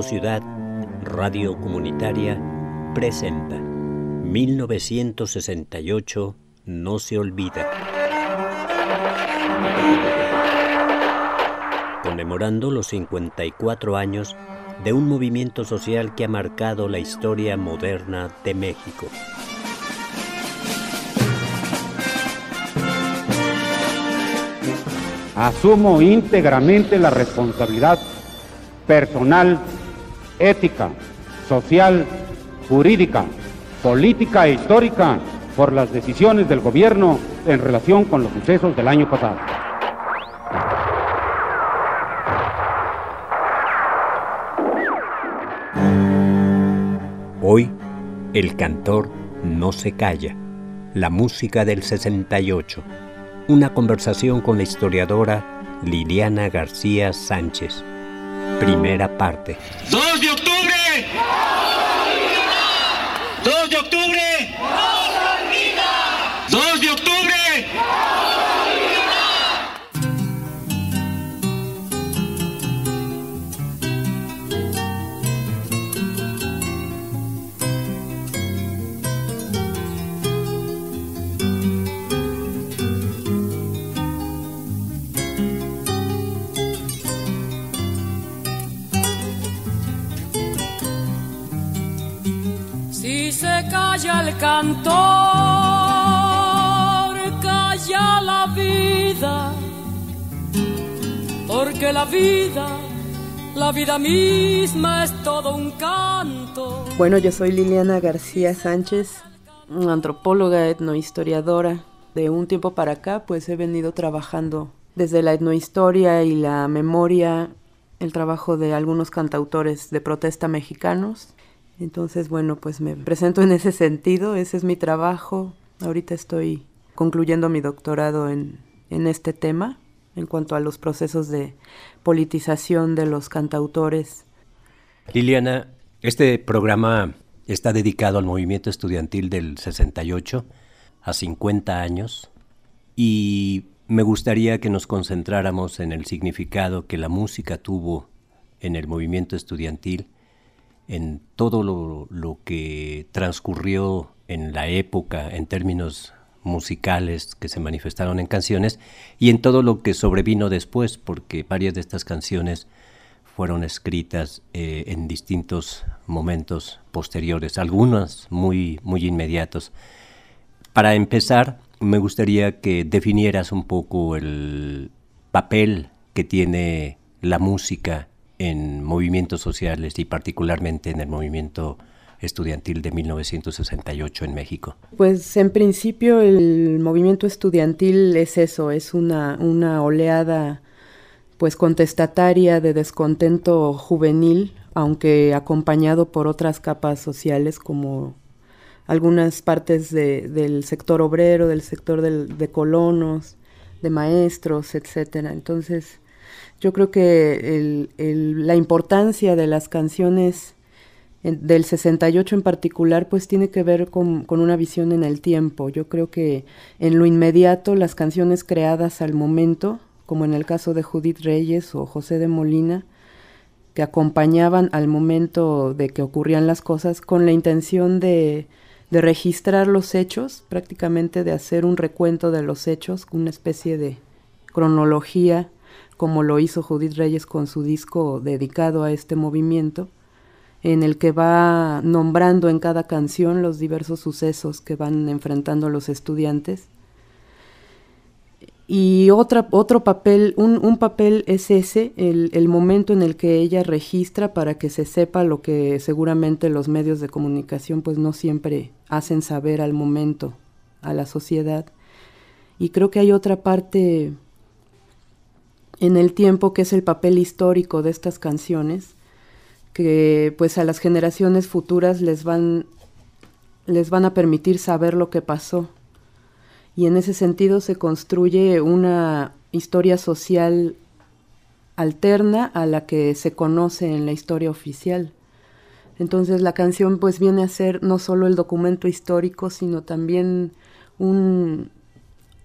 Ciudad, Radio Comunitaria, presenta 1968 No se olvida. Conmemorando los 54 años de un movimiento social que ha marcado la historia moderna de México. Asumo íntegramente la responsabilidad personal, ética, social, jurídica, política e histórica por las decisiones del gobierno en relación con los sucesos del año pasado. Hoy, el cantor no se calla. La música del 68. Una conversación con la historiadora Liliana García Sánchez. Primera parte. 2 de octubre. 2 de octubre. Calla el cantor, calla la vida, porque la vida, la vida misma es todo un canto. Bueno, yo soy Liliana García Sánchez, antropóloga, etnohistoriadora. De un tiempo para acá, pues he venido trabajando desde la etnohistoria y la memoria, el trabajo de algunos cantautores de protesta mexicanos. Entonces, bueno, pues me presento en ese sentido, ese es mi trabajo. Ahorita estoy concluyendo mi doctorado en, en este tema, en cuanto a los procesos de politización de los cantautores. Liliana, este programa está dedicado al movimiento estudiantil del 68, a 50 años, y me gustaría que nos concentráramos en el significado que la música tuvo en el movimiento estudiantil, en todo lo, lo que transcurrió en la época en términos musicales que se manifestaron en canciones y en todo lo que sobrevino después, porque varias de estas canciones fueron escritas eh, en distintos momentos posteriores, algunas muy, muy inmediatos. Para empezar, me gustaría que definieras un poco el papel que tiene la música en movimientos sociales y particularmente en el movimiento estudiantil de 1968 en México? Pues en principio el movimiento estudiantil es eso, es una, una oleada pues contestataria de descontento juvenil, aunque acompañado por otras capas sociales como algunas partes de, del sector obrero, del sector del, de colonos, de maestros, etcétera. Entonces, yo creo que la importancia de las canciones en, del 68 en particular, pues tiene que ver con, con, una visión en el tiempo. Yo creo que en lo inmediato las canciones creadas al momento, como en el caso de Judith Reyes o José de Molina, que acompañaban al momento de que ocurrían las cosas con la intención de, de registrar los hechos, prácticamente de hacer un recuento de los hechos, una especie de cronología como lo hizo Judith Reyes con su disco dedicado a este movimiento, en el que va nombrando en cada canción los diversos sucesos que van enfrentando los estudiantes. Y otra, otro papel, un, un papel es ese, el, el, momento en el que ella registra para que se sepa lo que seguramente los medios de comunicación pues no siempre hacen saber al momento a la sociedad. Y creo que hay otra parte en el tiempo que es el papel histórico de estas canciones, que pues a las generaciones futuras les van, les van a permitir saber lo que pasó. Y en ese sentido se construye una historia social alterna a la que se conoce en la historia oficial. Entonces la canción pues viene a ser no solo el documento histórico, sino también un,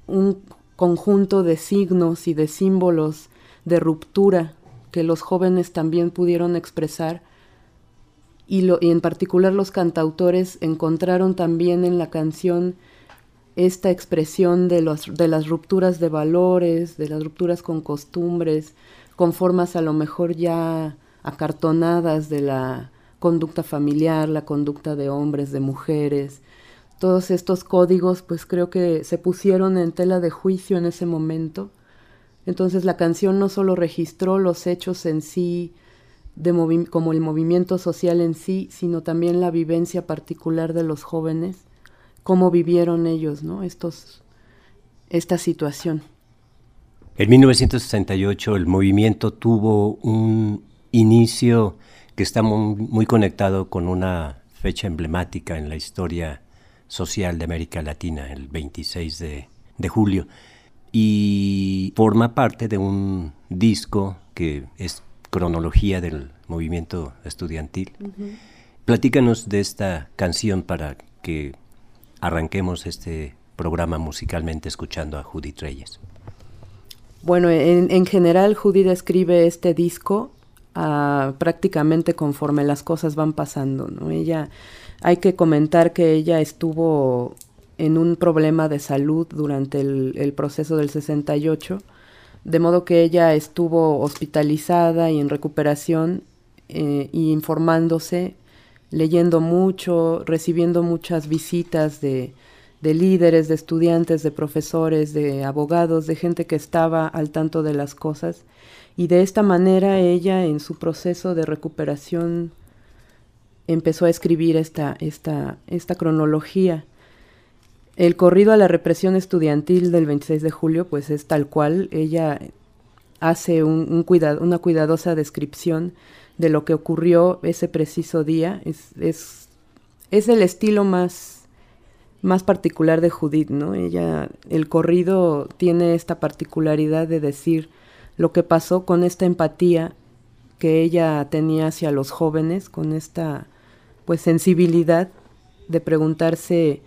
un conjunto de signos y de símbolos de ruptura que los jóvenes también pudieron expresar y, lo, en particular los cantautores encontraron también en la canción esta expresión de, de las rupturas de valores, de las rupturas con costumbres, con formas a lo mejor ya acartonadas de la conducta familiar, la conducta de hombres, de mujeres. Todos estos códigos pues creo que se pusieron en tela de juicio en ese momento. Entonces la canción no solo registró los hechos en sí, de como el movimiento social en sí, sino también la vivencia particular de los jóvenes, cómo vivieron ellos, ¿no? Esta situación. En 1968 el movimiento tuvo un inicio que está muy, conectado con una fecha emblemática en la historia social de América Latina, el 26 de, julio, y forma parte de un disco que es cronología del movimiento estudiantil. Platícanos de esta canción para que arranquemos este programa musicalmente escuchando a Judith Reyes. Bueno, en, en general Judith escribe este disco prácticamente conforme las cosas van pasando, ¿no? Ella, hay que comentar que ella estuvo en un problema de salud durante el, proceso del 68, de modo que ella estuvo hospitalizada y en recuperación eh, y informándose, leyendo mucho, recibiendo muchas visitas de, de líderes, de estudiantes, de profesores, de abogados, de gente que estaba al tanto de las cosas y de esta manera ella en su proceso de recuperación empezó a escribir esta, esta, esta cronología. El corrido a la represión estudiantil del 26 de julio, pues es tal cual, ella hace un, una cuidadosa descripción de lo que ocurrió ese preciso día. Es, es, es el estilo más, más particular de Judith, ¿no? Ella, el corrido tiene esta particularidad de decir lo que pasó con esta empatía que ella tenía hacia los jóvenes, con esta pues sensibilidad de preguntarse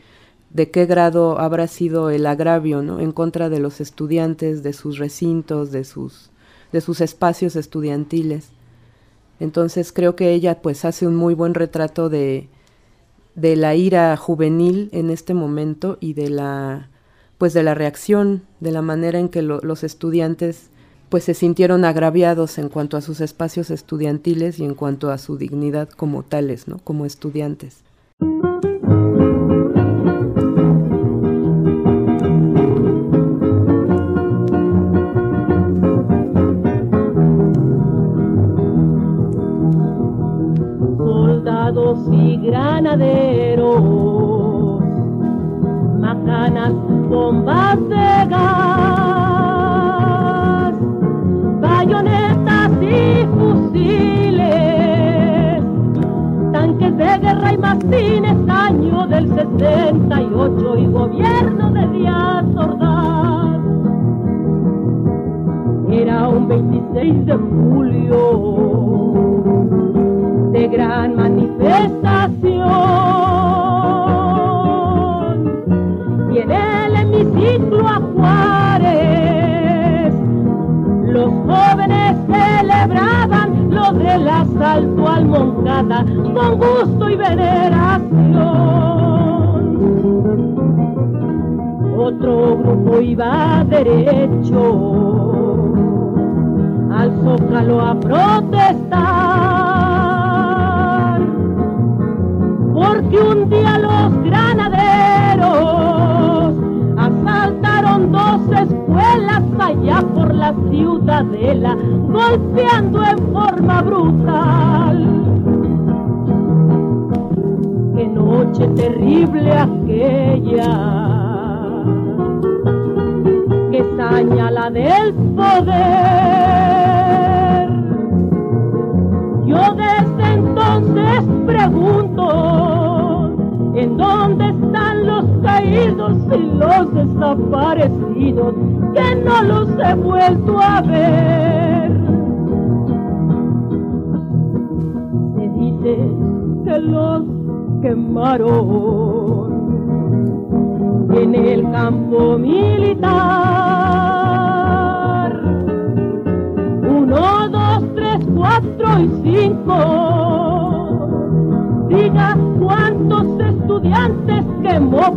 de qué grado habrá sido el agravio ¿no? en contra de los estudiantes, de sus recintos, de sus, de sus espacios estudiantiles. Entonces creo que ella pues hace un muy buen retrato de, de la ira juvenil en este momento y de la pues de la reacción, de la manera en que los estudiantes pues se sintieron agraviados en cuanto a sus espacios estudiantiles y en cuanto a su dignidad como tales, ¿no? Como estudiantes. Y los desaparecidos? que no los he vuelto a ver. Se dice que los quemaron en el campo militar. Uno, dos, tres, cuatro y cinco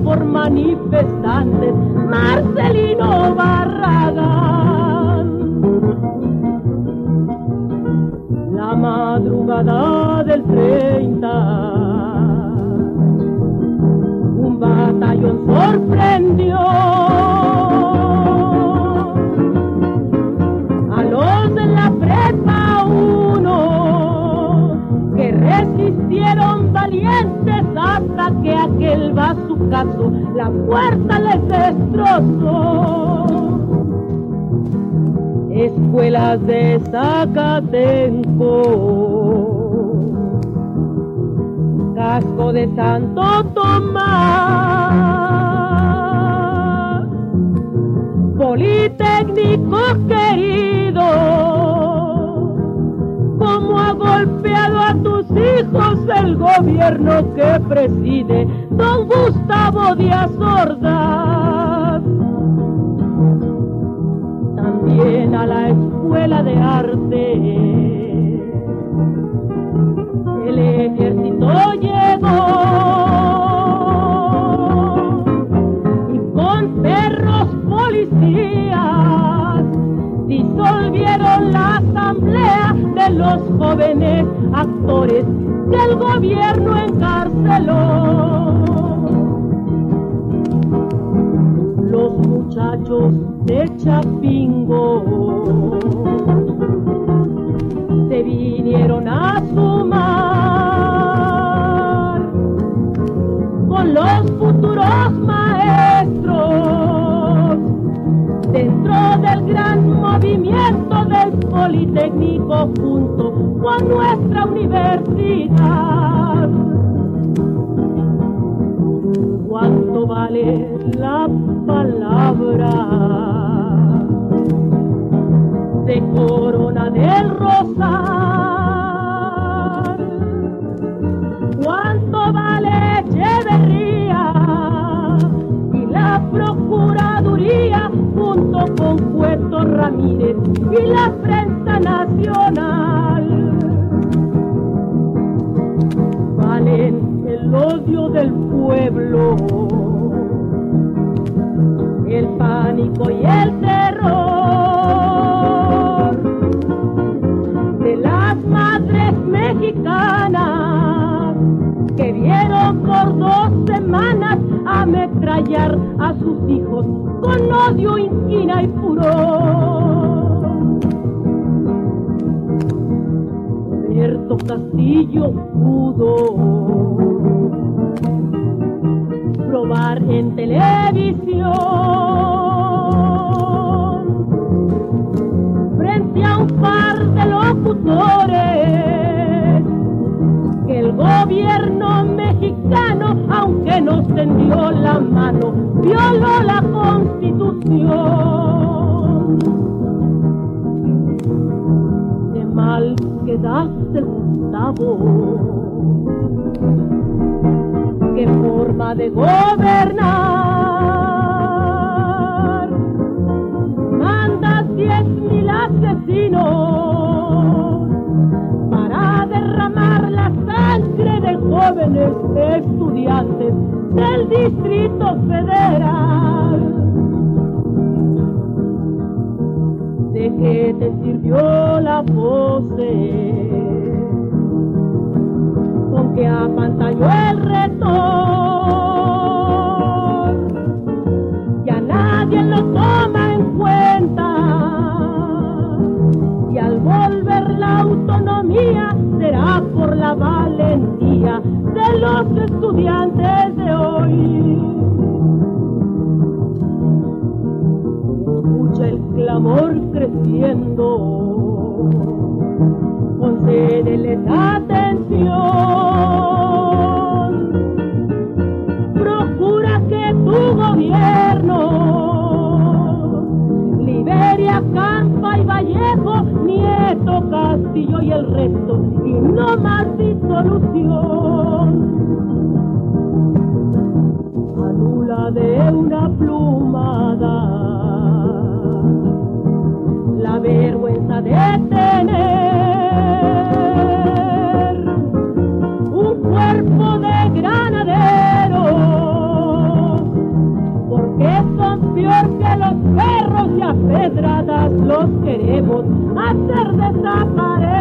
por manifestantes, Marcelino Barragán. La madrugada del 30, un batallón sorprendió a los de la prepa uno que resistieron valientes hasta que aquel va su caso, la puerta les destrozó. Escuelas de Zacatenco, casco de Santo Tomás, Politécnico querido, como ha golpeado a tus hijos el gobierno que preside don Gustavo Díaz Ordaz. También a la escuela de arte el de los jóvenes actores que el gobierno encarceló. Los muchachos de Chapingo se vinieron a sumar con los futuros maestros dentro del gran movimiento del Politécnico junto con nuestra universidad. ¿Cuánto vale la palabra de Corona del Rosal? ¿Cuánto vale Echeverría y la Procuraduría junto con Puerto Ramírez y la nacional? Valen el odio del pueblo, el pánico y el terror de las madres mexicanas que vieron por dos semanas ametrallar a sus hijos con odio, inquina y furor. Castillo pudo probar en televisión frente a un par de locutores que el gobierno mexicano, aunque nos tendió la mano, violó la constitución. De mal quedaste, Qué forma de gobernar. Mandas diez mil asesinos para derramar la sangre de jóvenes estudiantes del Distrito Federal. ¿De qué te sirvió la pose? Que apantalló el retor. Ya nadie lo toma en cuenta. Y al volver la autonomía será por la valentía de los estudiantes de hoy. Escucha el clamor creciendo concédeles atención. y no más disolución. Anula de una plumada la vergüenza de tener un cuerpo de granadero, porque son peor que los perros y a pedradas los queremos hacer desaparecer.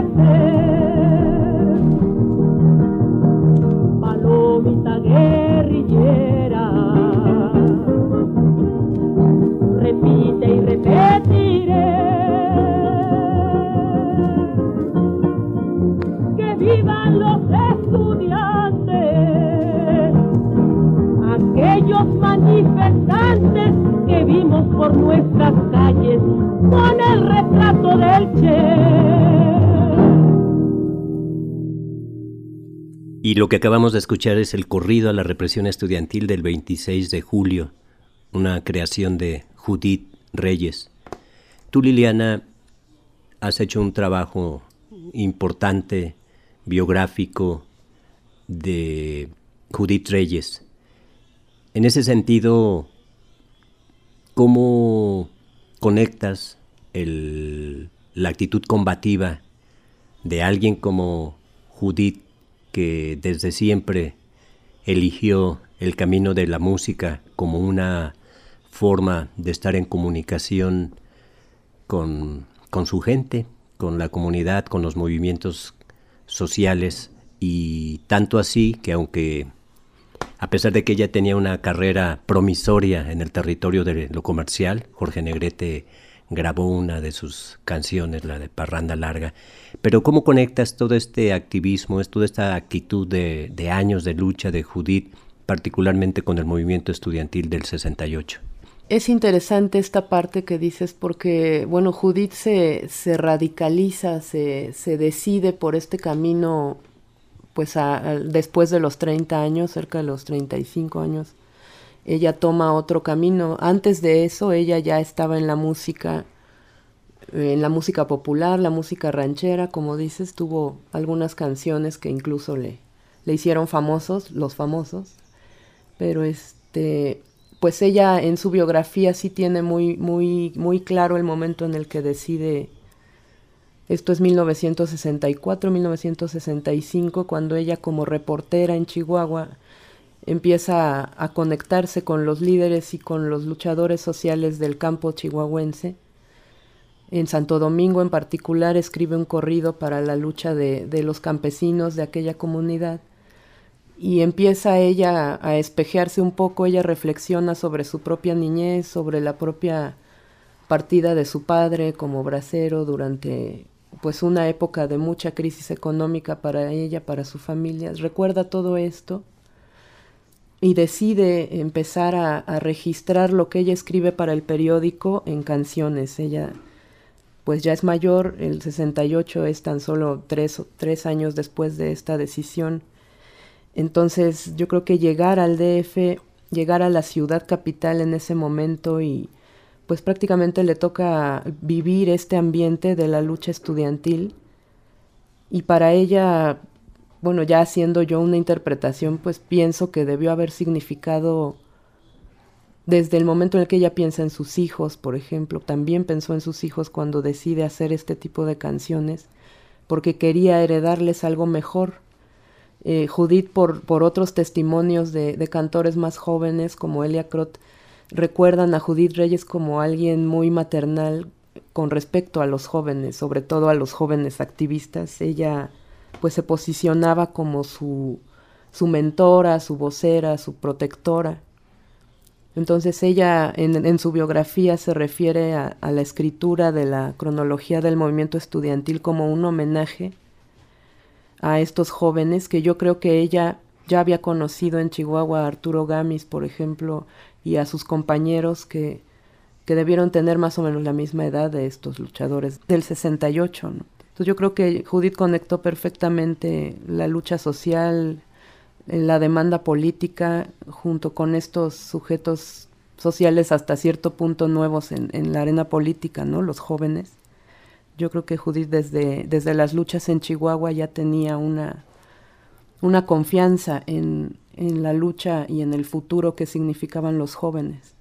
Lo que acabamos de escuchar es el corrido a la represión estudiantil del 26 de julio, una creación de Judith Reyes. Tú, Liliana, has hecho un trabajo importante, biográfico, de Judith Reyes. En ese sentido, ¿cómo conectas la actitud combativa de alguien como Judith que desde siempre eligió el camino de la música como una forma de estar en comunicación con, su gente, con la comunidad, con los movimientos sociales y tanto así que aunque a pesar de que ella tenía una carrera promisoria en el territorio de lo comercial, Jorge Negrete grabó una de sus canciones, la de Parranda Larga. Pero ¿cómo conectas todo este activismo, toda esta actitud de, años de lucha de Judith, particularmente con el movimiento estudiantil del 68? Es interesante esta parte que dices porque, bueno, Judith se, radicaliza, se, se, decide por este camino, pues después de los 30 años, cerca de los 35 años, ella toma otro camino. Antes de eso, ella ya estaba en la música, en la música popular, la música ranchera, como dices, tuvo algunas canciones que incluso le, le hicieron famosos, los famosos. Pero este, pues ella en su biografía sí tiene muy, muy, muy claro el momento en el que decide. Esto es 1964, 1965, cuando ella como reportera en Chihuahua empieza a, conectarse con los líderes y con los luchadores sociales del campo chihuahuense. En Santo Domingo en particular escribe un corrido para la lucha de, los campesinos de aquella comunidad y empieza ella a espejearse un poco, ella reflexiona sobre su propia niñez, sobre la propia partida de su padre como bracero durante pues una época de mucha crisis económica para ella, para su familia. Recuerda todo esto y decide empezar a, registrar lo que ella escribe para el periódico en canciones. Ella pues ya es mayor, el 68 es tan solo tres, tres años después de esta decisión. Entonces yo creo que llegar al DF, llegar a la ciudad capital en ese momento y pues prácticamente le toca vivir este ambiente de la lucha estudiantil y para ella bueno, ya haciendo yo una interpretación, pues pienso que debió haber significado desde el momento en el que ella piensa en sus hijos, por ejemplo, también pensó en sus hijos cuando decide hacer este tipo de canciones, porque quería heredarles algo mejor. Eh, Judith, por, por otros testimonios de, de, cantores más jóvenes como Elia Crot, recuerdan a Judith Reyes como alguien muy maternal con respecto a los jóvenes, sobre todo a los jóvenes activistas. Ella pues se posicionaba como su, su mentora, su vocera, su protectora. Entonces ella en, su biografía se refiere a, la escritura de la cronología del movimiento estudiantil como un homenaje a estos jóvenes que yo creo que ella ya había conocido en Chihuahua a Arturo Gamis, por ejemplo, y a sus compañeros que, que debieron tener más o menos la misma edad de estos luchadores del 68. ¿no? Entonces yo creo que Judith conectó perfectamente la lucha social, la demanda política, junto con estos sujetos sociales hasta cierto punto nuevos en, en, la arena política, ¿no? Los jóvenes. Yo creo que Judith desde, desde las luchas en Chihuahua ya tenía una, una confianza en, en la lucha y en el futuro que significaban los jóvenes.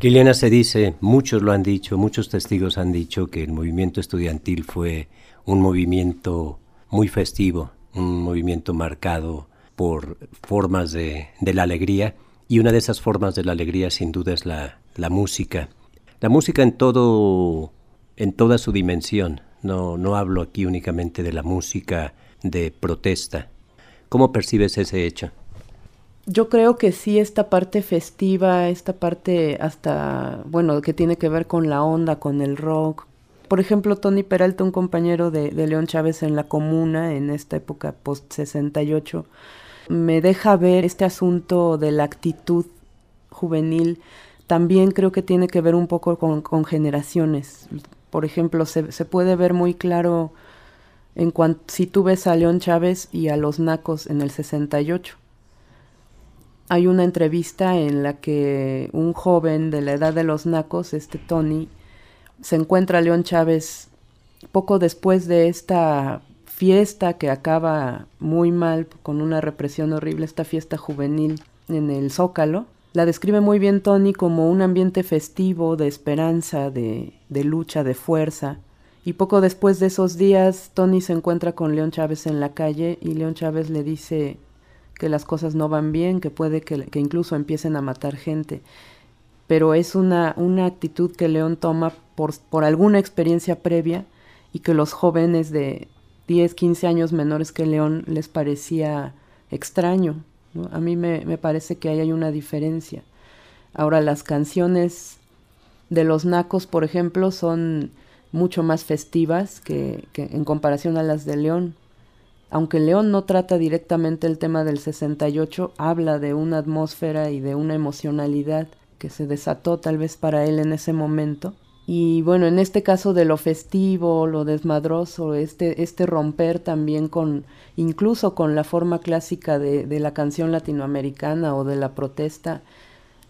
Liliana se dice, muchos lo han dicho, muchos testigos han dicho que el movimiento estudiantil fue un movimiento muy festivo, un movimiento marcado por formas de, la alegría y una de esas formas de la alegría sin duda es la, música. La música en todo, en toda su dimensión. No, no hablo aquí únicamente de la música de protesta. ¿Cómo percibes ese hecho? Yo creo que sí, esta parte festiva, esta parte hasta, bueno, que tiene que ver con la onda, con el rock. Por ejemplo, Tony Peralta, un compañero de, León Chávez en la comuna, en esta época post-68, me deja ver este asunto de la actitud juvenil. También creo que tiene que ver un poco con, generaciones. Por ejemplo, se, se, puede ver muy claro en cuanto si tú ves a León Chávez y a los Nacos en el 68 hay una entrevista en la que un joven de la edad de los nacos, este Tony, se encuentra a León Chávez poco después de esta fiesta que acaba muy mal con una represión horrible, esta fiesta juvenil en el Zócalo. La describe muy bien Tony como un ambiente festivo, de esperanza, de, de lucha, de fuerza. Y poco después de esos días, Tony se encuentra con León Chávez en la calle y León Chávez le dice, que las cosas no van bien, que puede que, incluso empiecen a matar gente. Pero es una, una actitud que León toma por, por alguna experiencia previa y que los jóvenes de 10, 15 años menores que León les parecía extraño. A mí me, me, parece que ahí hay una diferencia. Ahora, las canciones de los nacos, por ejemplo, son mucho más festivas que, que en comparación a las de León aunque León no trata directamente el tema del 68, habla de una atmósfera y de una emocionalidad que se desató tal vez para él en ese momento. Y bueno, en este caso de lo festivo, lo desmadroso, este, este romper también con, incluso con la forma clásica de, de la canción latinoamericana o de la protesta,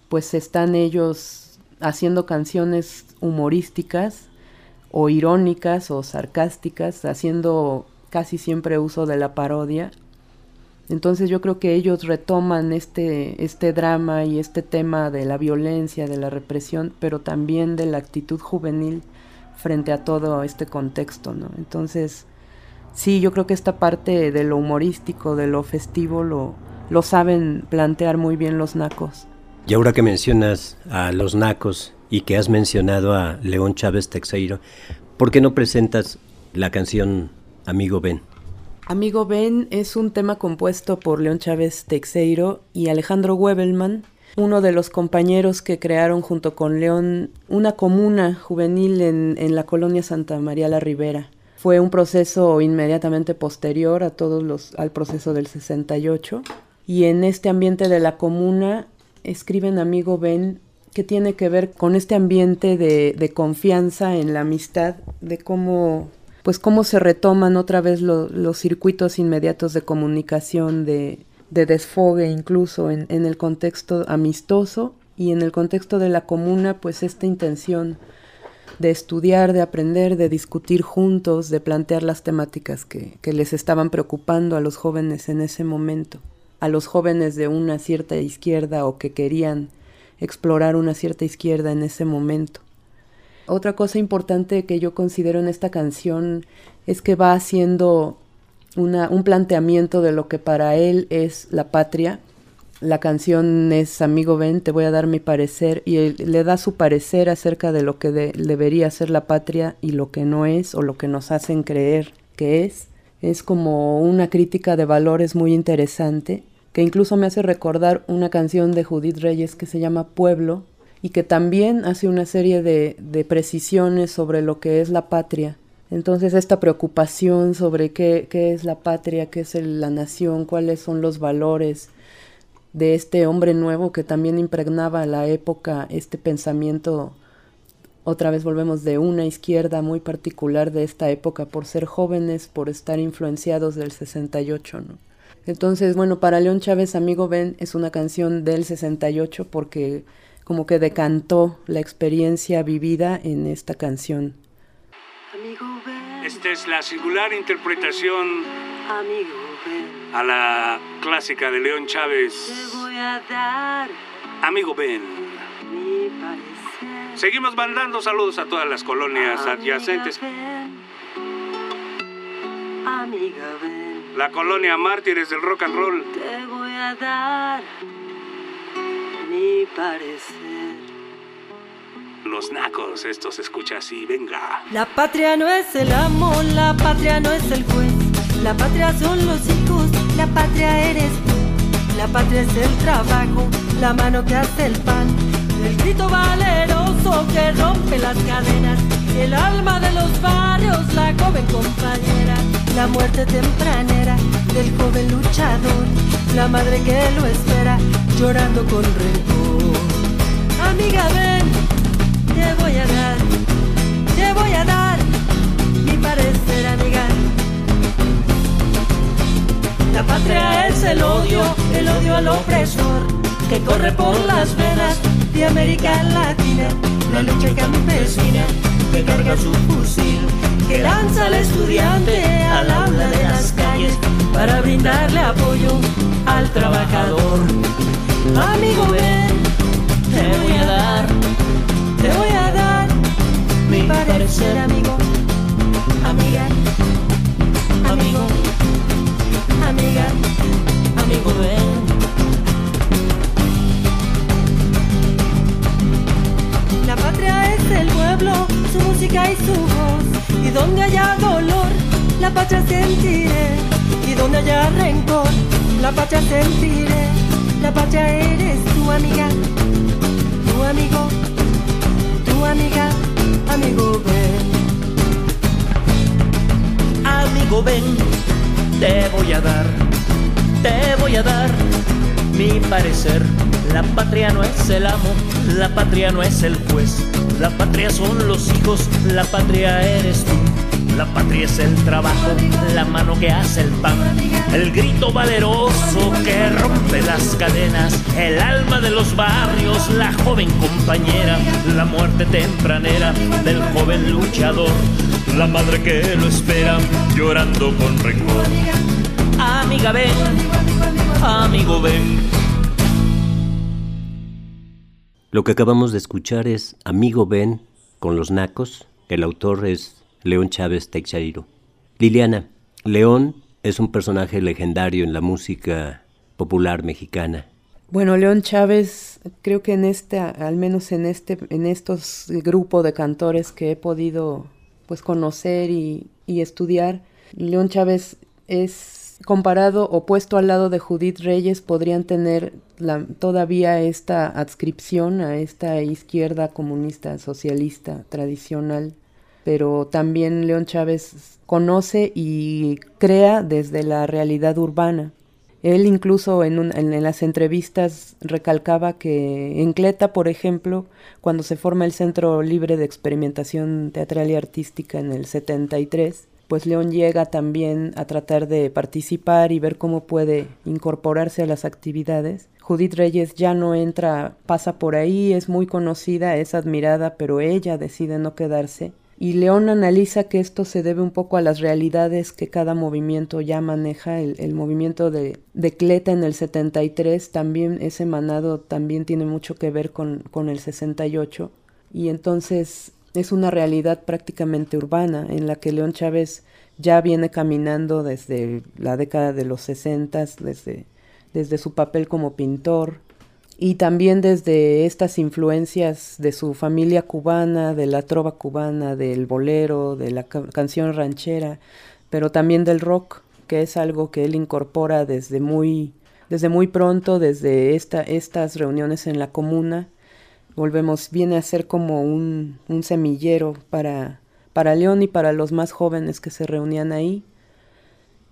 pues están ellos haciendo canciones humorísticas o irónicas o sarcásticas, haciendo casi siempre uso de la parodia. Entonces yo creo que ellos retoman este, este drama y este tema de la violencia, de la represión, pero también de la actitud juvenil frente a todo este contexto, ¿no? Entonces, sí, yo creo que esta parte de lo humorístico, de lo festivo, lo, lo saben plantear muy bien los nacos. Y ahora que mencionas a los nacos y que has mencionado a León Chávez Texeiro, ¿por qué no presentas la canción Amigo Ben. Amigo Ben es un tema compuesto por León Chávez Texeiro y Alejandro Webelman, uno de los compañeros que crearon junto con León una comuna juvenil en, la colonia Santa María la Ribera. Fue un proceso inmediatamente posterior a todos los, al proceso del 68 y en este ambiente de la comuna escriben Amigo Ben que tiene que ver con este ambiente de confianza en la amistad, de cómo pues cómo se retoman otra vez los circuitos inmediatos de comunicación, de, de desfogue incluso en, en, el contexto amistoso y en el contexto de la comuna, pues esta intención de estudiar, de aprender, de discutir juntos, de plantear las temáticas que, que les estaban preocupando a los jóvenes en ese momento, a los jóvenes de una cierta izquierda o que querían explorar una cierta izquierda en ese momento. Otra cosa importante que yo considero en esta canción es que va haciendo un planteamiento de lo que para él es la patria. La canción es Amigo ven, te voy a dar mi parecer y le da su parecer acerca de lo que debería ser la patria y lo que no es o lo que nos hacen creer que es. Es como una crítica de valores muy interesante que incluso me hace recordar una canción de Judith Reyes que se llama Pueblo, y que también hace una serie de, de, precisiones sobre lo que es la patria. Entonces esta preocupación sobre qué, qué es la patria, qué es la nación, cuáles son los valores de este hombre nuevo que también impregnaba la época este pensamiento, otra vez volvemos de una izquierda muy particular de esta época por ser jóvenes, por estar influenciados del 68, ¿no? Entonces, bueno, para León Chávez, Amigo Ben, es una canción del 68 porque como que decantó la experiencia vivida en esta canción. Esta es la singular interpretación a la clásica de León Chávez. Amigo Ben. Seguimos mandando saludos a todas las colonias adyacentes. La colonia Mártires del Rock and Roll. Te voy a dar mi parecer. los nacos. Esto se escucha así, venga. La patria no es el amo, la patria no es el juez. La patria son los hijos, la patria eres tú. La patria es el trabajo, la mano que hace el pan. El grito valeroso que rompe las cadenas. El alma de los barrios, la joven compañera. La muerte tempranera del joven luchador. La madre que lo espera llorando con rencor. Amiga, ven, te voy a dar, te voy a dar mi parecer, amiga. La patria es el odio, el odio al opresor, que corre por las venas de América Latina. La lucha campesina, que carga su fusil, que lanza al estudiante al aula de las calles para brindarle apoyo al trabajador. Amigo, ven, te voy a dar, te voy a dar mi parecer, amigo, amiga, amigo, amiga, amigo, ven. La patria es el pueblo, su música y su voz, y donde haya dolor, la patria sentiré, y donde haya rencor, la patria sentiré, la patria eres tu amiga, tu amigo, tu amiga, amigo ven. Amigo ven, te voy a dar, te voy a dar mi parecer. La patria no es el amo, la patria no es el juez, la patria son los hijos, la patria eres tú. La patria es el trabajo, la mano que hace el pan, el grito valeroso que rompe las cadenas, el alma de los barrios, la joven compañera, la muerte tempranera del joven luchador, la madre que lo espera llorando con rencor. Amiga ven, amigo ven. Lo que acabamos de escuchar es Amigo Ben con los Nacos. El autor es León Chávez Teixeiro. Liliana, León es un personaje legendario en la música popular mexicana. Bueno, León Chávez, creo que en este, al menos en este, en estos grupos de cantores que he podido pues conocer y, y estudiar, León Chávez es comparado o puesto al lado de Judith Reyes podrían tener todavía esta adscripción a esta izquierda comunista socialista tradicional pero también León Chávez conoce y crea desde la realidad urbana. Él incluso en, en, las entrevistas recalcaba que en Cleta, por ejemplo, cuando se forma el Centro Libre de Experimentación Teatral y Artística en el 73, pues León llega también a tratar de participar y ver cómo puede incorporarse a las actividades. Judith Reyes ya no entra, pasa por ahí, es muy conocida, es admirada, pero ella decide no quedarse y León analiza que esto se debe un poco a las realidades que cada movimiento ya maneja. El, movimiento de, de, Cleta en el 73 también, ese manado también tiene mucho que ver con, con el 68. Y entonces es una realidad prácticamente urbana en la que León Chávez ya viene caminando desde la década de los 60, desde, desde su papel como pintor, y también desde estas influencias de su familia cubana, de la trova cubana, del bolero, de la canción ranchera, pero también del rock, que es algo que él incorpora desde muy, desde muy pronto, desde esta, estas reuniones en la comuna. Volvemos, viene a ser como un, un semillero para, para León y para los más jóvenes que se reunían ahí.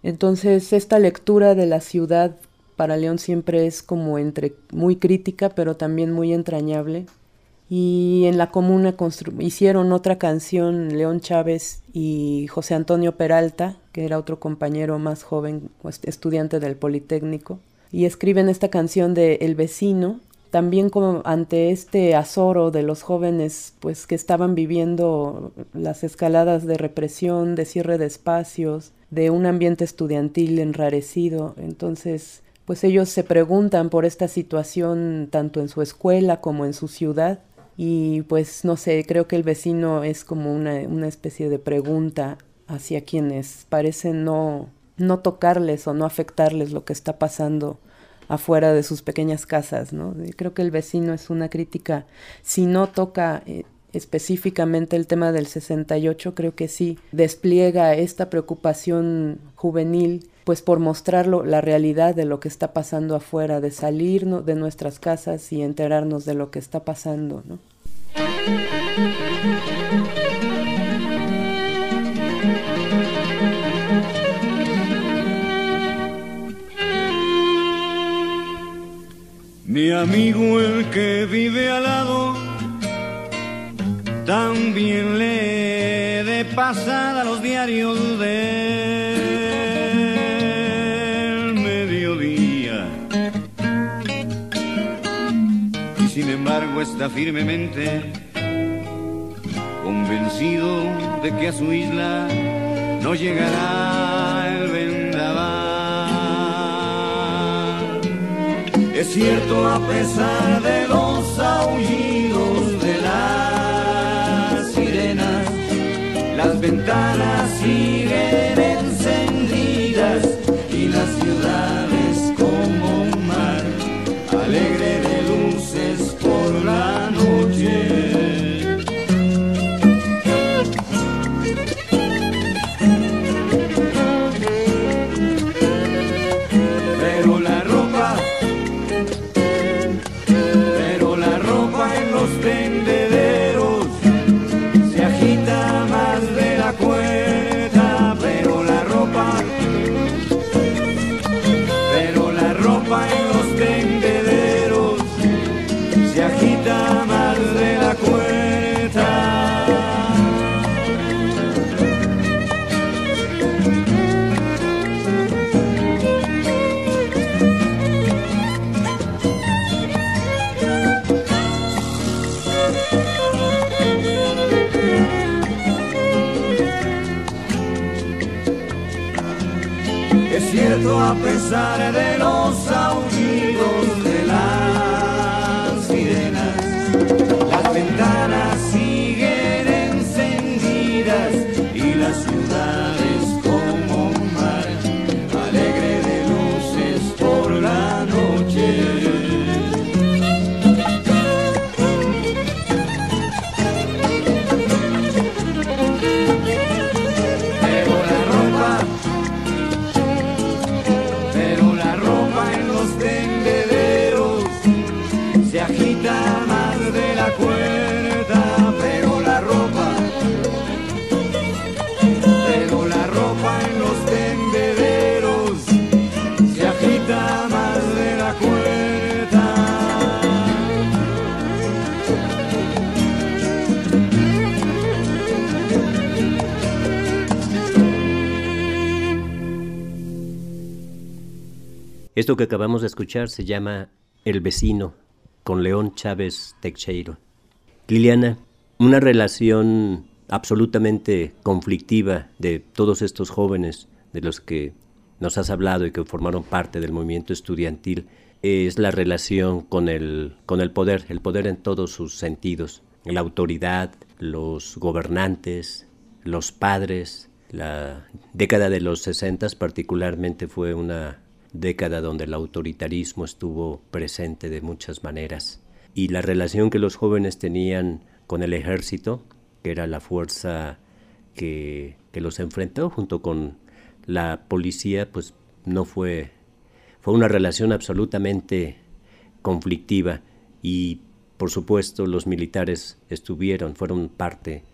Entonces, esta lectura de la ciudad para León siempre es como entre muy crítica, pero también muy entrañable. Y en la comuna hicieron otra canción León Chávez y José Antonio Peralta, que era otro compañero más joven, pues, estudiante del Politécnico, y escriben esta canción de El vecino, también como ante este azoro de los jóvenes pues que estaban viviendo las escaladas de represión, de cierre de espacios, de un ambiente estudiantil enrarecido. Entonces, pues ellos se preguntan por esta situación tanto en su escuela como en su ciudad y pues no sé, creo que el vecino es como una, una especie de pregunta hacia quienes parecen no, no tocarles o no afectarles lo que está pasando afuera de sus pequeñas casas, ¿no? Creo que el vecino es una crítica, si no toca eh, específicamente el tema del 68 creo que sí despliega esta preocupación juvenil pues por mostrarlo la realidad de lo que está pasando afuera, de salir de nuestras casas y enterarnos de lo que está pasando, ¿no? Mi amigo el que vive al lado también lee de pasada los diarios del mediodía. Y sin embargo está firmemente convencido de que a su isla no llegará el Es cierto a pesar de los aullidos las ventanas siguen a pesar de Esto que acabamos de escuchar se llama El vecino con León Chávez Teixeiro. Liliana, una relación absolutamente conflictiva de todos estos jóvenes de los que nos has hablado y que formaron parte del movimiento estudiantil es la relación con el, con el poder, el poder en todos sus sentidos, la autoridad, los gobernantes, los padres. La década de los 60 particularmente fue una década donde el autoritarismo estuvo presente de muchas maneras y la relación que los jóvenes tenían con el ejército, que era la fuerza que, los enfrentó junto con la policía, pues no fue, fue una relación absolutamente conflictiva y por supuesto los militares estuvieron, fueron parte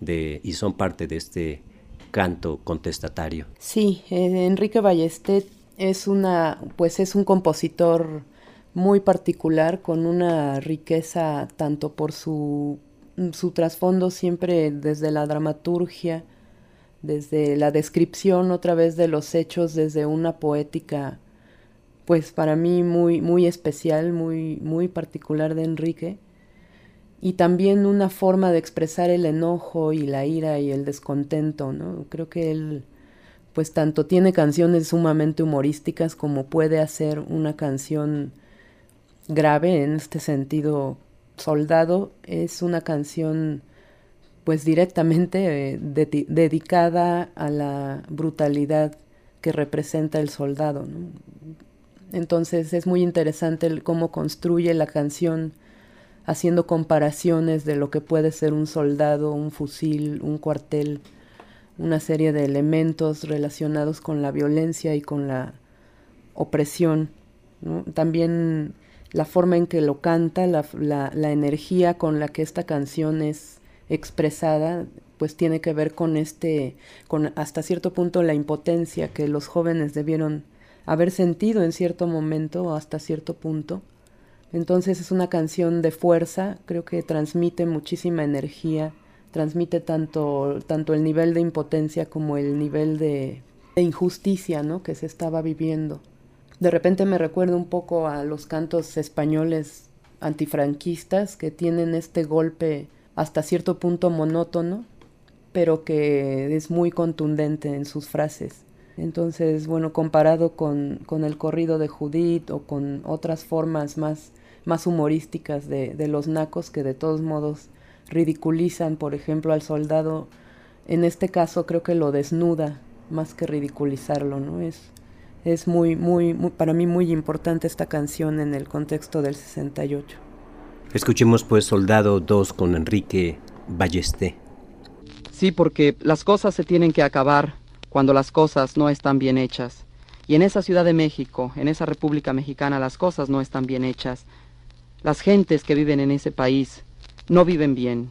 de y son parte de este canto contestatario. Sí, eh, Enrique Ballestet es una, pues es un compositor muy particular con una riqueza tanto por su, su trasfondo siempre desde la dramaturgia, desde la descripción otra vez de los hechos, desde una poética, pues para mí muy, muy especial, muy, muy particular de Enrique, y también una forma de expresar el enojo y la ira y el descontento, ¿no? Creo que él pues tanto tiene canciones sumamente humorísticas como puede hacer una canción grave en este sentido. Soldado es una canción pues directamente eh, dedicada a la brutalidad que representa el soldado. Entonces es muy interesante cómo construye la canción haciendo comparaciones de lo que puede ser un soldado, un fusil, un cuartel, una serie de elementos relacionados con la violencia y con la opresión. También la forma en que lo canta, la, la, energía con la que esta canción es expresada, pues tiene que ver con este, con hasta cierto punto la impotencia que los jóvenes debieron haber sentido en cierto momento o hasta cierto punto. Entonces es una canción de fuerza, creo que transmite muchísima energía, transmite tanto, tanto el nivel de impotencia como el nivel de, injusticia ¿no? que se estaba viviendo. De repente me recuerda un poco a los cantos españoles antifranquistas que tienen este golpe hasta cierto punto monótono, pero que es muy contundente en sus frases. Entonces, bueno, comparado con, con el corrido de Judith o con otras formas más, más humorísticas de, de los nacos que de todos modos ridiculizan, por ejemplo, al soldado, en este caso creo que lo desnuda más que ridiculizarlo, ¿no? Es, es muy, muy, para mí muy importante esta canción en el contexto del 68. Escuchemos pues Soldado 2 con Enrique Ballesté. Sí, porque las cosas se tienen que acabar cuando las cosas no están bien hechas. Y en esa Ciudad de México, en esa República Mexicana, las cosas no están bien hechas. Las gentes que viven en ese país no viven bien.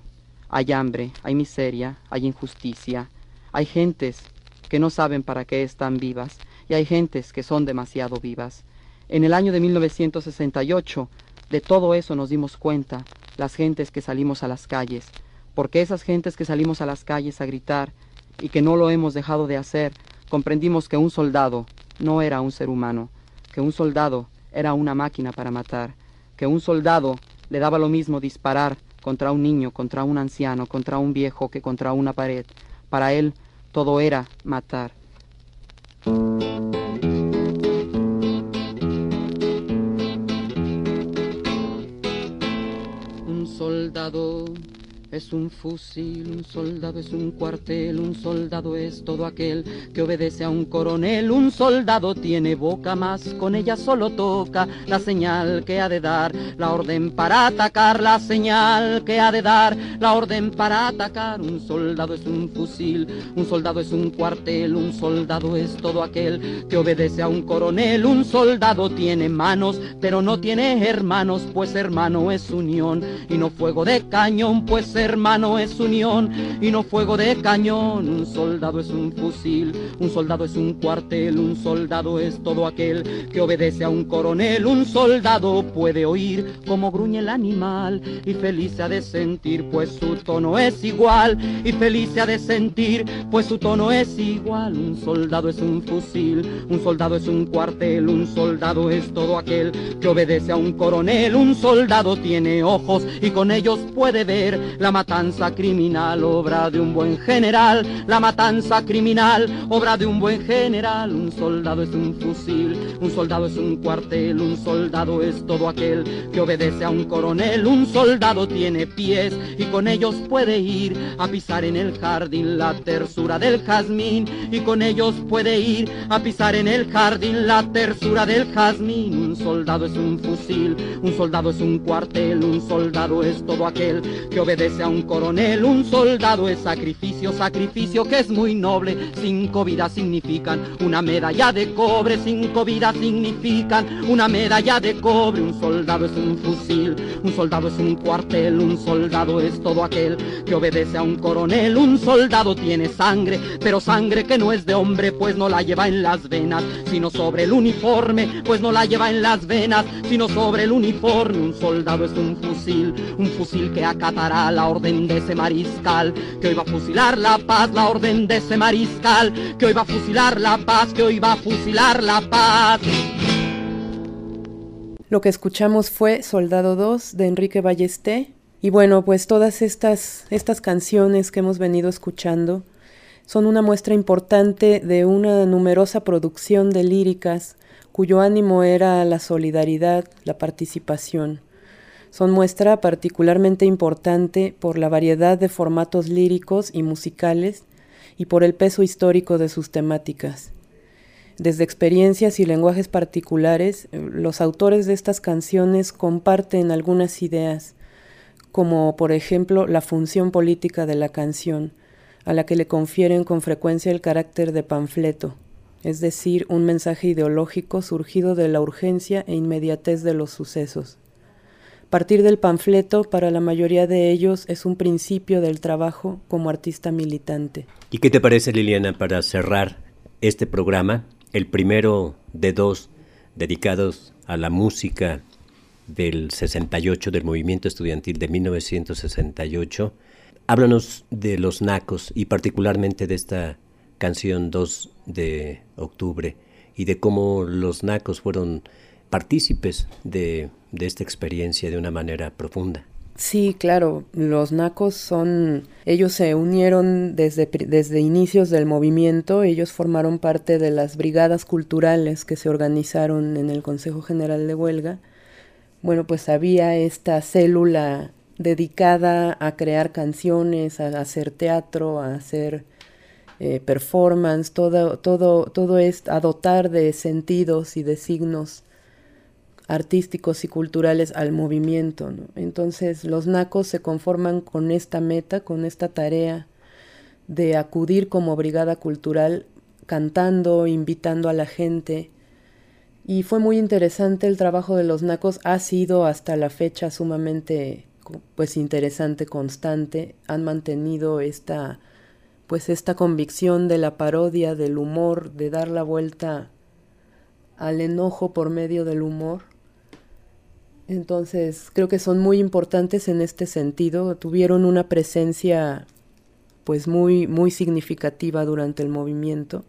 Hay hambre, hay miseria, hay injusticia. Hay gentes que no saben para qué están vivas y hay gentes que son demasiado vivas. En el año de 1968, de todo eso nos dimos cuenta, las gentes que salimos a las calles, porque esas gentes que salimos a las calles a gritar y que no lo hemos dejado de hacer, comprendimos que un soldado no era un ser humano, que un soldado era una máquina para matar, que un soldado le daba lo mismo disparar contra un niño, contra un anciano, contra un viejo que contra una pared. Para él todo era matar. Un soldado es un fusil, un soldado es un cuartel, un soldado es todo aquel que obedece a un coronel, un soldado tiene boca más, con ella solo toca. La señal que ha de dar, la orden para atacar, la señal que ha de dar, la orden para atacar, un soldado es un fusil, un soldado es un cuartel, un soldado es todo aquel que obedece a un coronel, un soldado tiene manos, pero no tiene hermanos, pues hermano es unión y no fuego de cañón, pues hermano es unión y no fuego de cañón. Un soldado es un fusil, un soldado es un cuartel, un soldado es todo aquel que obedece a un coronel. Un soldado puede oír como gruñe el animal y feliz se ha de sentir, pues su tono es igual. Y feliz se ha de sentir, pues su tono es igual. Un soldado es un fusil, un soldado es un cuartel, un soldado es todo aquel que obedece a un coronel. Un soldado tiene ojos y con ellos puede ver la la matanza criminal, obra de un buen general. La matanza criminal, obra de un buen general. Un soldado es un fusil, un soldado es un cuartel, un soldado es todo aquel que obedece a un coronel. Un soldado tiene pies y con ellos puede ir a pisar en el jardín la tersura del jazmín. Y con ellos puede ir a pisar en el jardín la tersura del jazmín. Un soldado es un fusil, un soldado es un cuartel, un soldado es todo aquel que obedece a un coronel, un soldado es sacrificio, sacrificio que es muy noble. Cinco vidas significan una medalla de cobre, cinco vidas significan una medalla de cobre. Un soldado es un fusil, un soldado es un cuartel, un soldado es todo aquel que obedece a un coronel. Un soldado tiene sangre, pero sangre que no es de hombre, pues no la lleva en las venas, sino sobre el uniforme, pues no la lleva en las venas, sino sobre el uniforme. Un soldado es un fusil, un fusil que acatará la orden de ese mariscal, que hoy va a fusilar la paz, la orden de ese mariscal, que hoy va a fusilar la paz, que hoy va a fusilar la paz. Lo que escuchamos fue Soldado 2 de Enrique Ballesté. Y bueno, pues todas estas, estas canciones que hemos venido escuchando son una muestra importante de una numerosa producción de líricas cuyo ánimo era la solidaridad, la participación son muestra particularmente importante por la variedad de formatos líricos y musicales y por el peso histórico de sus temáticas. Desde experiencias y lenguajes particulares, los autores de estas canciones comparten algunas ideas, como por ejemplo la función política de la canción, a la que le confieren con frecuencia el carácter de panfleto, es decir, un mensaje ideológico surgido de la urgencia e inmediatez de los sucesos. Partir del panfleto para la mayoría de ellos es un principio del trabajo como artista militante. ¿Y qué te parece, Liliana, para cerrar este programa, el primero de dos dedicados a la música del 68, del movimiento estudiantil de 1968? Háblanos de los nacos y particularmente de esta canción 2 de octubre y de cómo los nacos fueron partícipes de, de esta experiencia de una manera profunda. Sí, claro, los nacos son, ellos se unieron desde, desde inicios del movimiento, ellos formaron parte de las brigadas culturales que se organizaron en el Consejo General de Huelga. Bueno, pues había esta célula dedicada a crear canciones, a hacer teatro, a hacer eh, performance, todo, todo, todo es a dotar de sentidos y de signos artísticos y culturales al movimiento. Entonces los nacos se conforman con esta meta, con esta tarea de acudir como brigada cultural cantando, invitando a la gente. Y fue muy interesante el trabajo de los nacos, ha sido hasta la fecha sumamente pues interesante, constante, han mantenido esta pues esta convicción de la parodia, del humor, de dar la vuelta al enojo por medio del humor. Entonces, creo que son muy importantes en este sentido, tuvieron una presencia pues muy muy significativa durante el movimiento.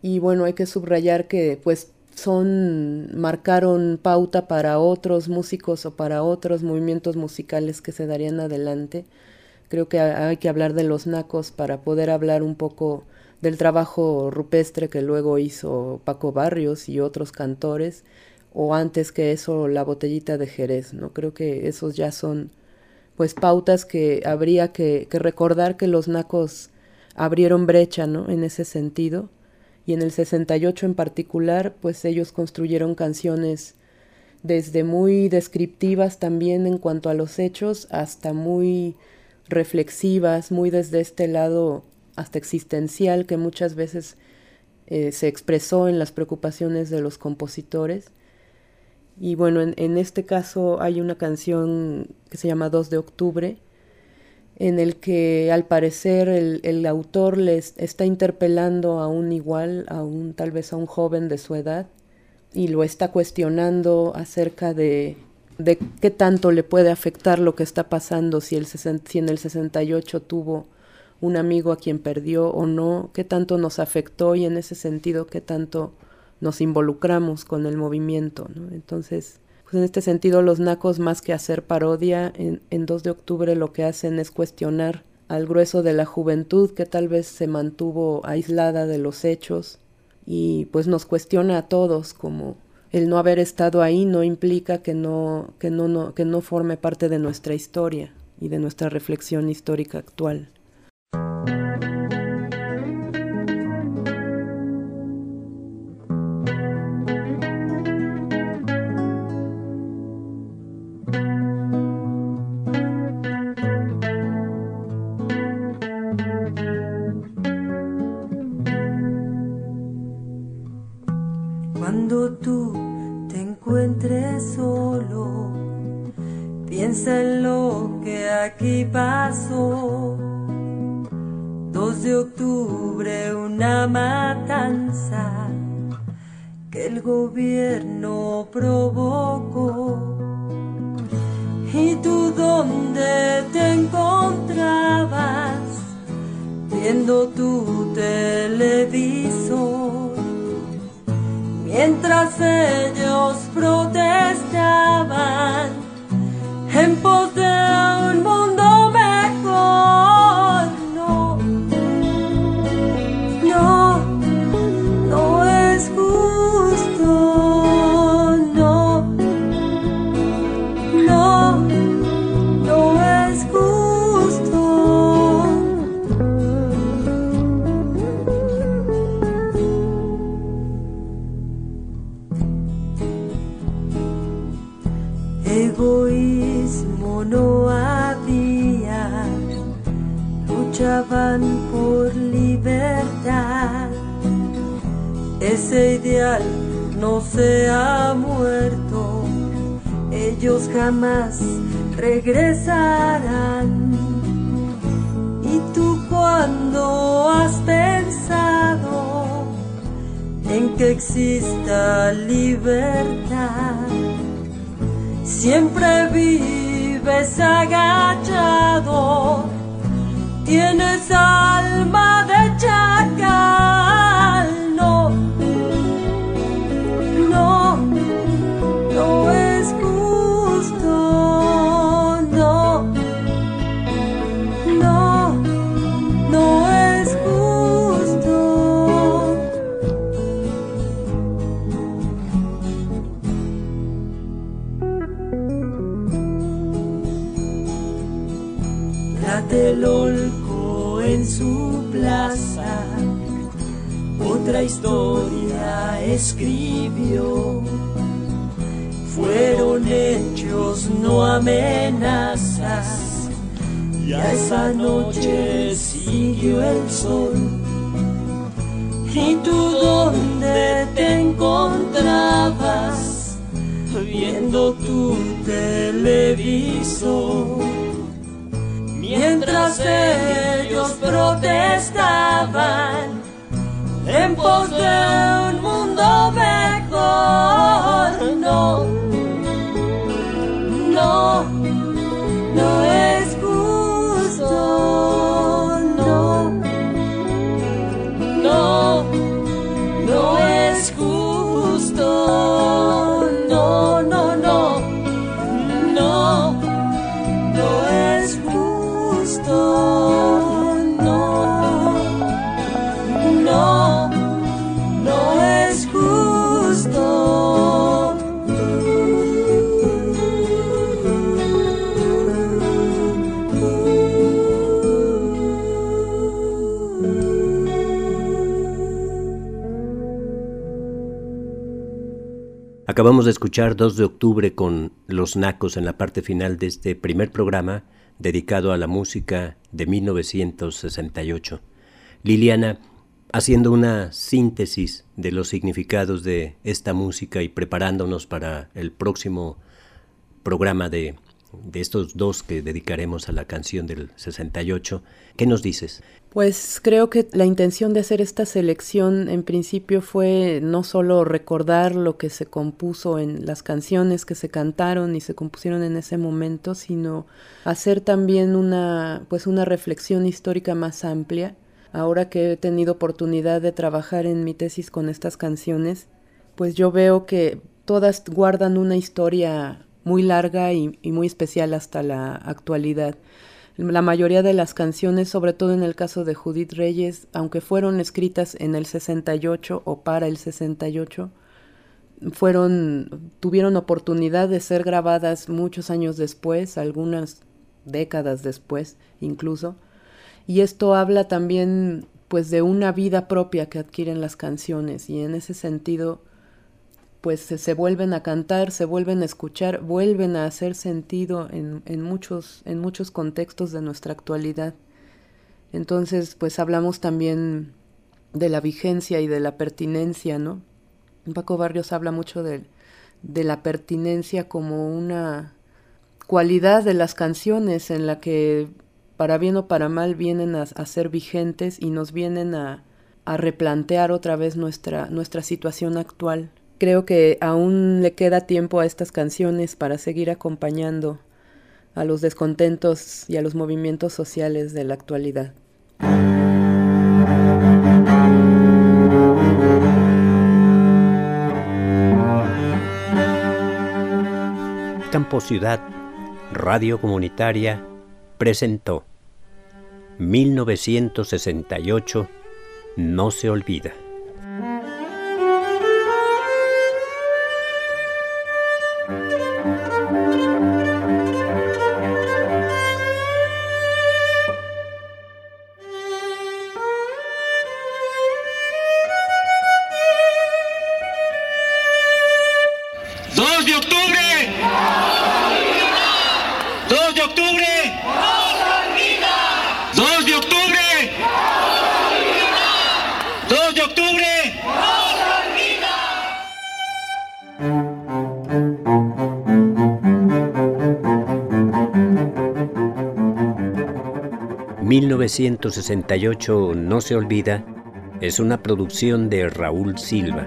Y bueno, hay que subrayar que pues son marcaron pauta para otros músicos o para otros movimientos musicales que se darían adelante. Creo que hay que hablar de los nacos para poder hablar un poco del trabajo rupestre que luego hizo Paco Barrios y otros cantores, o antes que eso la botellita de Jerez, ¿no? Creo que esos ya son pues pautas que habría que, que recordar que los nacos abrieron brecha, ¿no? En ese sentido. Y en el 68 en particular, pues ellos construyeron canciones desde muy descriptivas también en cuanto a los hechos hasta muy reflexivas, muy desde este lado hasta existencial que muchas veces eh, se expresó en las preocupaciones de los compositores. Y bueno, en, este caso hay una canción que se llama 2 de octubre, en el que al parecer el, el, autor les está interpelando a un igual, a un tal vez a un joven de su edad, y lo está cuestionando acerca de de qué tanto le puede afectar lo que está pasando, si, el si en el 68 tuvo un amigo a quien perdió o no, qué tanto nos afectó y en ese sentido qué tanto nos involucramos con el movimiento. Entonces, pues en este sentido los nacos más que hacer parodia, en, en 2 de octubre lo que hacen es cuestionar al grueso de la juventud que tal vez se mantuvo aislada de los hechos y pues nos cuestiona a todos como el no haber estado ahí no implica que no, que no, no, que no forme parte de nuestra historia y de nuestra reflexión histórica actual. Piensa lo que aquí pasó. 2 de octubre, una matanza que el gobierno provocó. ¿Y tú dónde te encontras? Historia escribió. Fueron hechos, no amenazas, y a esa noche siguió el sol. ¿Y tú dónde te encontrabas? Viendo tu televisor mientras ellos protestaban en de un mundo mejor. No, Acabamos de escuchar 2 de octubre con Los Nacos en la parte final de este primer programa dedicado a la música de 1968. Liliana, haciendo una síntesis de los significados de esta música y preparándonos para el próximo programa de, de estos dos que dedicaremos a la canción del 68, ¿qué nos dices? Pues creo que la intención de hacer esta selección en principio fue no solo recordar lo que se compuso en las canciones que se cantaron y se compusieron en ese momento, sino hacer también una pues una reflexión histórica más amplia. Ahora que he tenido oportunidad de trabajar en mi tesis con estas canciones, pues yo veo que todas guardan una historia muy larga y, y muy especial hasta la actualidad. La mayoría de las canciones, sobre todo en el caso de Judith Reyes, aunque fueron escritas en el 68 o para el 68, fueron tuvieron oportunidad de ser grabadas muchos años después, algunas décadas después incluso, y esto habla también pues de una vida propia que adquieren las canciones. Y en ese sentido pues se, vuelven a cantar, se vuelven a escuchar, vuelven a hacer sentido en, en, muchos, en muchos contextos de nuestra actualidad. Entonces, pues hablamos también de la vigencia y de la pertinencia, ¿no? Paco Barrios habla mucho de, de la pertinencia como una cualidad de las canciones en la que para bien o para mal vienen a, a ser vigentes y nos vienen a, a replantear otra vez nuestra, nuestra situación actual. Creo que aún le queda tiempo a estas canciones para seguir acompañando a los descontentos y a los movimientos sociales de la actualidad. Campo Ciudad, Radio Comunitaria, presentó 1968, No se olvida. 1968 No se olvida es una producción de Raúl Silva.